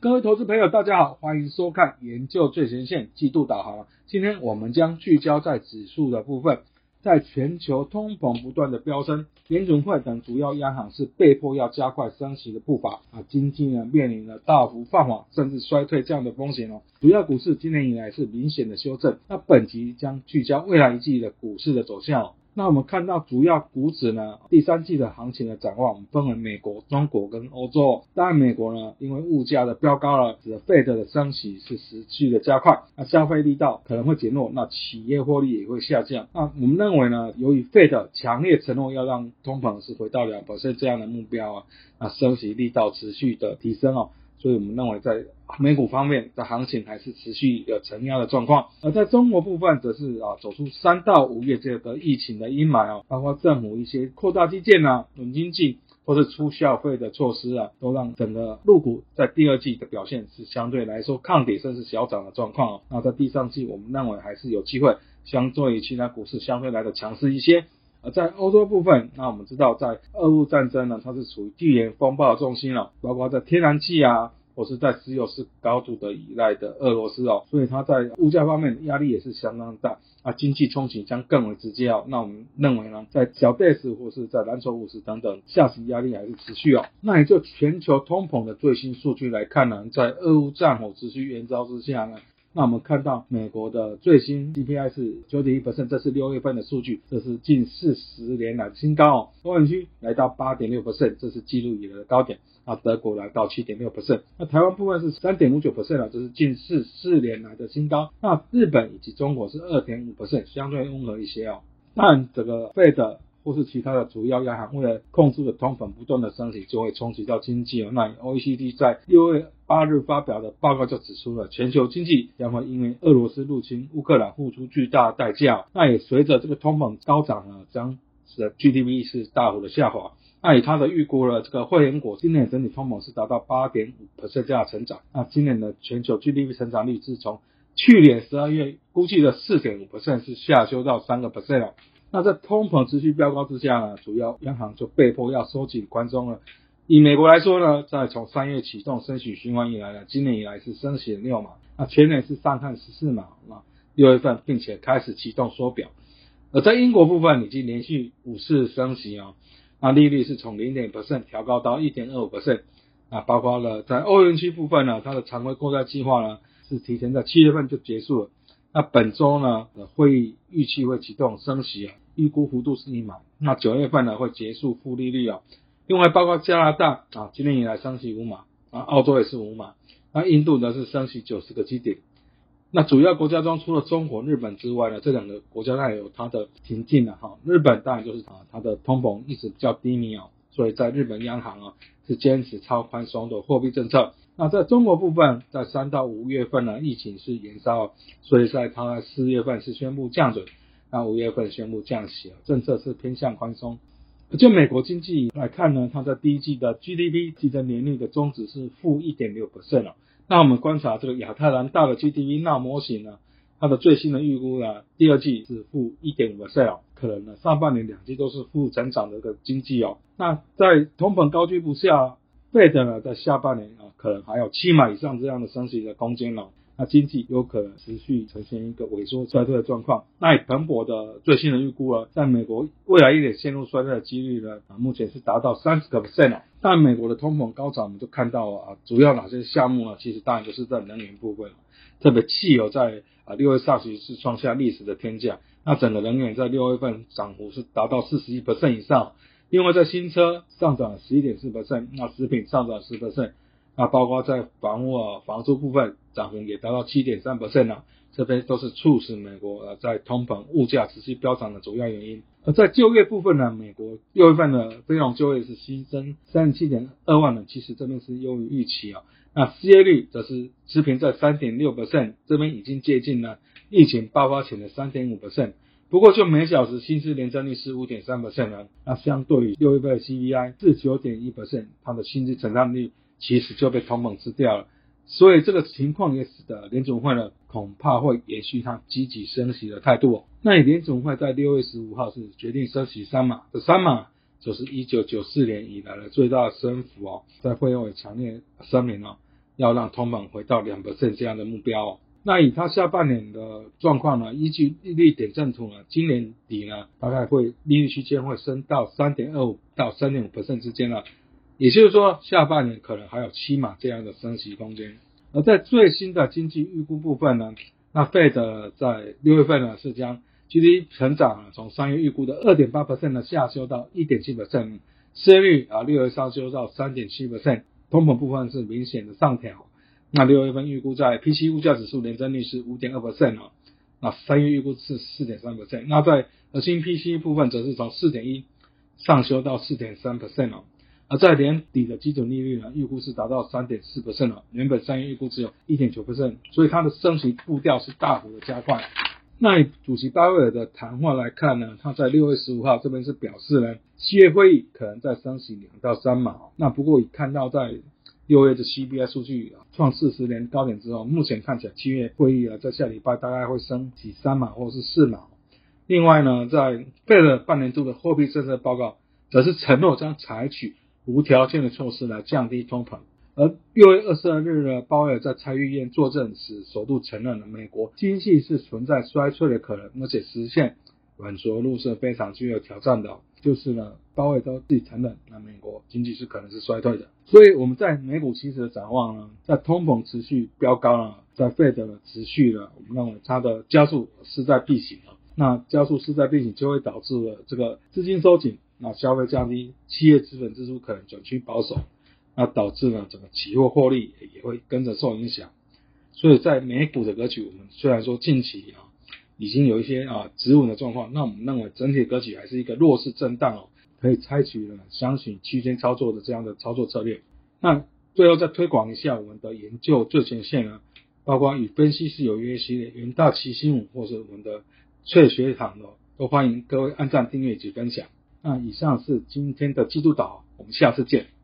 各位投资朋友，大家好，欢迎收看研究最前线季度导航。今天我们将聚焦在指数的部分，在全球通膨不断的飙升，联准会等主要央行是被迫要加快升息的步伐啊，经济呢面临了大幅放缓甚至衰退这样的风险哦。主要股市今年以来是明显的修正，那本集将聚焦未来一季的股市的走向。那我们看到主要股指呢，第三季的行情的展望，我们分为美国、中国跟欧洲。当然，美国呢，因为物价的飙高了，使得 Fed 的升息是持续的加快，那消费力道可能会减弱，那企业获利也会下降。那我们认为呢，由于 Fed 强烈承诺要让通膨是回到两 percent 这样的目标啊，那升息力道持续的提升哦。所以我们认为，在美股方面的行情还是持续有承压的状况，而在中国部分则是啊走出三到五月这个疫情的阴霾啊，包括政府一些扩大基建啊、稳经济或是促消费的措施啊，都让整个陆股在第二季的表现是相对来说抗跌甚至小涨的状况哦。那在第三季，我们认为还是有机会，相对于其他股市相对来的强势一些。而在欧洲部分，那我们知道，在俄乌战争呢，它是处于地缘风暴的重心了，包括在天然气啊，或是在石油是高度的依赖的俄罗斯哦，所以它在物价方面压力也是相当大啊，经济冲击将更为直接哦。那我们认为呢，在小贝斯或是在蓝筹五十等等，下行压力还是持续哦。那也就全球通膨的最新数据来看呢，在俄乌战火持续延烧之下呢。那我们看到美国的最新 CPI 是九点一 percent，这是六月份的数据，这是近四十年来的新高哦。欧元区来到八点六 percent，这是记录以来的高点。啊，德国来到七点六 percent，那台湾部分是三点五九 percent 啊，这是近四四年来的新高。那日本以及中国是二点五 percent，相对温和一些哦。但这个 Fed 或是其他的主要央行为了控制的通膨不断的升级，就会冲击到经济。那 OECD 在六月八日发表的报告就指出了，全球经济将会因为俄罗斯入侵乌克兰付出巨大代价。那也随着这个通膨高涨呢，将使得 GDP 是大幅的下滑。那以他的预估了，这个汇银国今年整体通膨是达到八点五 percent 这样成长。那今年的全球 GDP 成长率是从去年十二月估计的四点五 percent 是下修到三个 percent 了。那在通膨持续飙高之下呢，主要央行就被迫要收紧宽松了。以美国来说呢，在从三月启动升息循环以来呢，今年以来是升息六码，那前年是上看十四码啊，六月份并且开始启动缩表。而在英国部分已经连续五次升息啊，那利率是从零点 percent 调高到一点二五 percent 啊，包括了在欧元区部分呢，它的常规购债计划呢是提前在七月份就结束了。那本周呢的会议预期会启动升息啊，预估幅度是一码。那九月份呢会结束负利率啊。另外包括加拿大啊，今年以来升息五码啊，澳洲也是五码。那印度呢是升息九十个基点。那主要国家中除了中国、日本之外呢，这两个国家它有它的情境了哈。日本当然就是啊，它的通膨一直比较低迷啊，所以在日本央行啊是坚持超宽松的货币政策。那在中国部分，在三到五月份呢，疫情是延烧，所以在它在四月份是宣布降准，那五月份宣布降息，政策是偏向宽松。就美国经济来看呢，它在第一季的 GDP 季增年率的中值是负一点六 percent。那我们观察这个亚特兰大的 GDP 那模型呢，它的最新的预估呢，第二季是负一点五 percent，可能呢上半年两季都是负增长的一个经济哦。那在通膨高居不下。费德呢，在下半年啊，可能还有七码以上这样的升息的空间哦。那经济有可能持续呈现一个萎缩衰退的状况。那以彭博的最新的预估啊，在美国未来一年陷入衰退的几率呢，啊，目前是达到三十个 percent。但美国的通膨高涨，我们就看到啊，主要哪些项目呢？其实当然就是在能源部分，特别汽油在啊六月上旬是创下历史的天价。那整个能源在六月份涨幅是达到四十一 percent 以上。另外，在新车上涨十一点四 percent，那食品上涨十 percent，那包括在房屋啊、房租部分涨幅也达到七点三 percent 啊，这边都是促使美国呃在通膨物价持续飙涨的主要原因。而在就业部分呢，美国六月份的非农就业是新增三十七点二万人，其实这边是优于预期啊。那失业率则是持平在三点六 percent，这边已经接近了疫情爆发前的三点五 percent。不过，就每小时薪资年增率是五点三 percent 呢，那相对于六月份的 CPI 是九点一 percent，它的薪资成长率其实就被通膨吃掉了。所以这个情况也使得联总会呢恐怕会延续它积极升息的态度哦。那联总会在六月十五号是决定升息三码，这三码就是一九九四年以来的最大升幅哦。在会后也强烈声明哦，要让通膨回到两 percent 这样的目标哦。那以它下半年的状况呢，依据利率点阵图呢，今年底呢大概会利率区间会升到三点二五到三点五 percent 之间了，也就是说下半年可能还有七码这样的升息空间。而在最新的经济预估部分呢，那 Fed 在六月份呢是将 GDP 成长从三月预估的二点八 percent 呢下修到一点七 percent，失业率啊六月上修到三点七 percent，通膨部分是明显的上调。那六月份预估在 P C 物价指数年增率是五点二 percent 哦，那三月预估是四点三 percent，那在核心 P C 部分则是从四点一上修到四点三 percent 哦，而在年底的基准利率呢，预估是达到三点四 percent 哦，原本三月预估只有一点九 percent，所以它的升息步调是大幅的加快。那以主席鲍威尔的谈话来看呢，他在六月十五号这边是表示呢，七月会议可能在升息两到三码，那不过已看到在六月的 CPI 数据啊创四十年高点之后，目前看起来七月会议啊在下礼拜大概会升几三码或是四码。另外呢，在费了半年度的货币政策报告，则是承诺将采取无条件的措施来降低通膨。而六月二十二日呢，鲍威尔在参议院作证时，首度承认了美国经济是存在衰退的可能，而且实现软着陆是非常具有挑战的。就是呢，鲍威尔都自己承认，那美国经济是可能是衰退的。所以我们在美股期的展望呢，在通膨持续飙高了，在费德持续了，我们认为它的加速势在必行啊。那加速势在必行，就会导致了这个资金收紧，那消费降低，企业资本支出可能转趋保守，那导致呢整个期货获利也会跟着受影响。所以在美股的格局，我们虽然说近期啊已经有一些啊止稳的状况，那我们认为整体格局还是一个弱势震荡哦。可以采取了相信区间操作的这样的操作策略。那最后再推广一下我们的研究最前线啊，包括与分析师有约系列、元大奇新五或者我们的翠学堂的，都欢迎各位按赞、订阅及分享。那以上是今天的季度导，我们下次见。